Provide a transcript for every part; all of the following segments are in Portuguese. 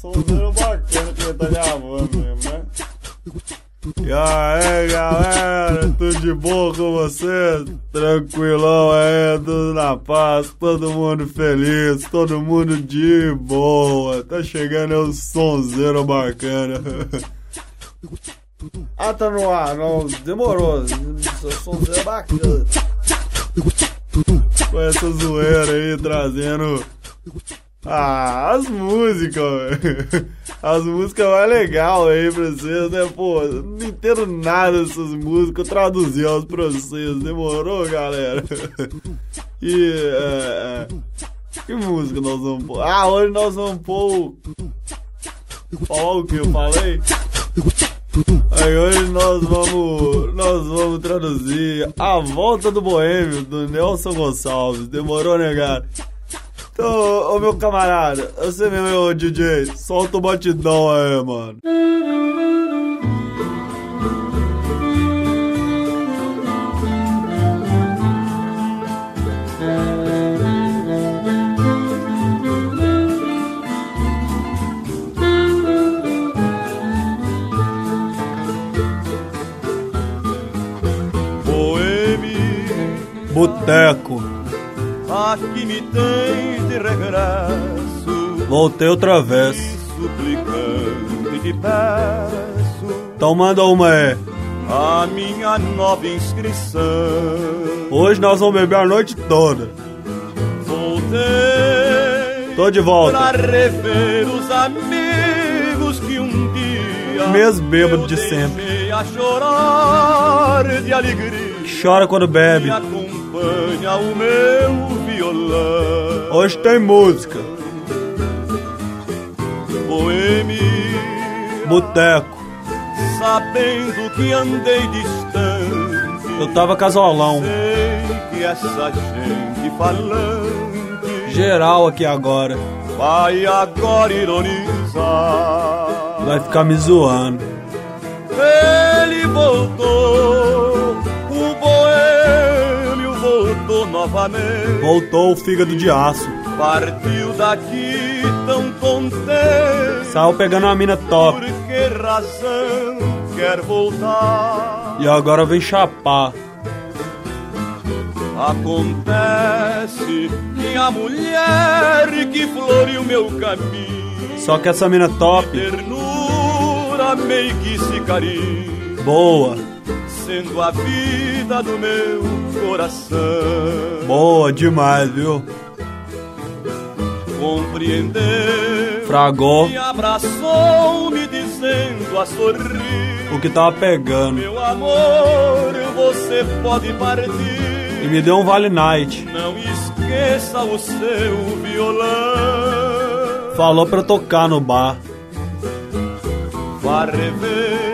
Sonzeira bacana que tá gravando mesmo, né? E aí, galera, tudo de boa com vocês? Tranquilão aí, tudo na paz, todo mundo feliz, todo mundo de boa. Tá chegando aí um sonzeiro bacana. Ah, tá no ar, não, demorou. Sonzeiro bacana. Com essa zoeira aí, trazendo ah, as músicas. As músicas mais legais aí pra vocês, né? Pô, não entendo nada dessas músicas. Eu traduzi elas pra vocês. Demorou, galera? E. É, é, que música nós vamos pôr? Ah, hoje nós vamos pôr. Falar o que eu falei? Aí hoje nós vamos. Nós vamos traduzir A Volta do Boêmio, do Nelson Gonçalves. Demorou, né, cara? Ô, ô meu camarada, você mesmo, DJ, solta o batidão aí, mano. Boteco. Aqui me tens de regresso. Voltei outra vez. Suplicando e te peço. Então manda uma aí. A minha nova inscrição. Hoje nós vamos beber a noite toda. Voltei. Tô de volta. Pra rever os amigos que um dia. Mesmo bêbado de sempre. A chorar de alegria. Chora quando bebe. Me acompanha o meu. Hoje tem música. Boêmia. Boteco. Sabendo que andei distante. Eu tava casolão. Sei que essa gente falante. Geral aqui agora. Vai agora ironizar. Vai ficar me zoando. Ele voltou. Voltou o fígado de aço. Partiu daqui tão contente. Saiu pegando uma mina top. Por que razão quer voltar? E agora vem chapar. Acontece que a mulher que floreou meu caminho. Só que essa mina top. Ternura meio que se carinho. Boa. Sendo a vida do meu coração. Boa demais, viu? Compreendeu. Fragou. Me abraçou me dizendo a sorrir. O que tava pegando. Meu amor, você pode partir. E me deu um Vale Night. Não esqueça o seu violão. Falou pra tocar no bar. Vá rever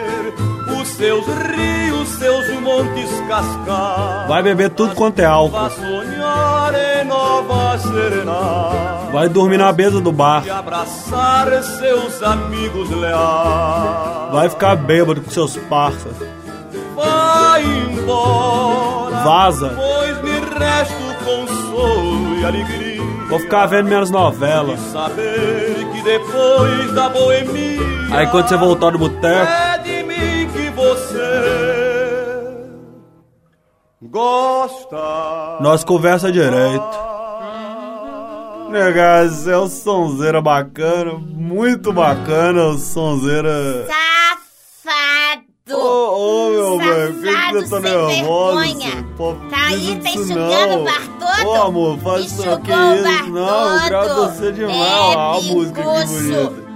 seus rios, seus montes cascados. Vai beber tudo quanto é álcool. Vai dormir na mesa do bar. Vai ficar bêbado com seus parça. Vai embora. Vaza. Pois me resta o consolo e alegria. Vou ficar vendo minhas novelas. Aí quando você voltar do boteco. Gosta. Nós conversa direito. Negado, é um sonzeira bacana, muito bacana, o sonzeira. Safado! Ô, ô, meu bem, por que você tá nervosa? Pô, Tá aí, tá enxugando o bar todo? Ô, amor, faz isso aqui, o isso. Não, todo. você demais. É, Ó, a música que bonita.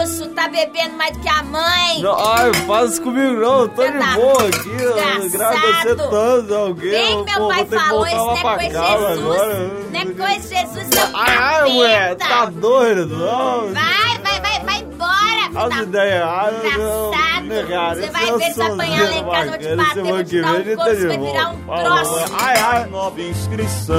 Pinguço, tá bebendo mais do que a mãe. Não, ai, faz isso comigo não, tô Você de tá boa aqui, eu gravo você desgraçado. tanto, alguém. Que meu pô, pai falou, isso não é coisa de Jesus. agora. Não é coisa de Jesus, seu Ai, mulher, capeta. tá doido, não? Vai, vai, vai, vai embora, filho As da ideias não. Desgraçado. Negado, Você vai ver se apanhar lá em casa, eu vou te bater, vou te dar um couro, você vai virar um troço. Ai, ai. Nova inscrição.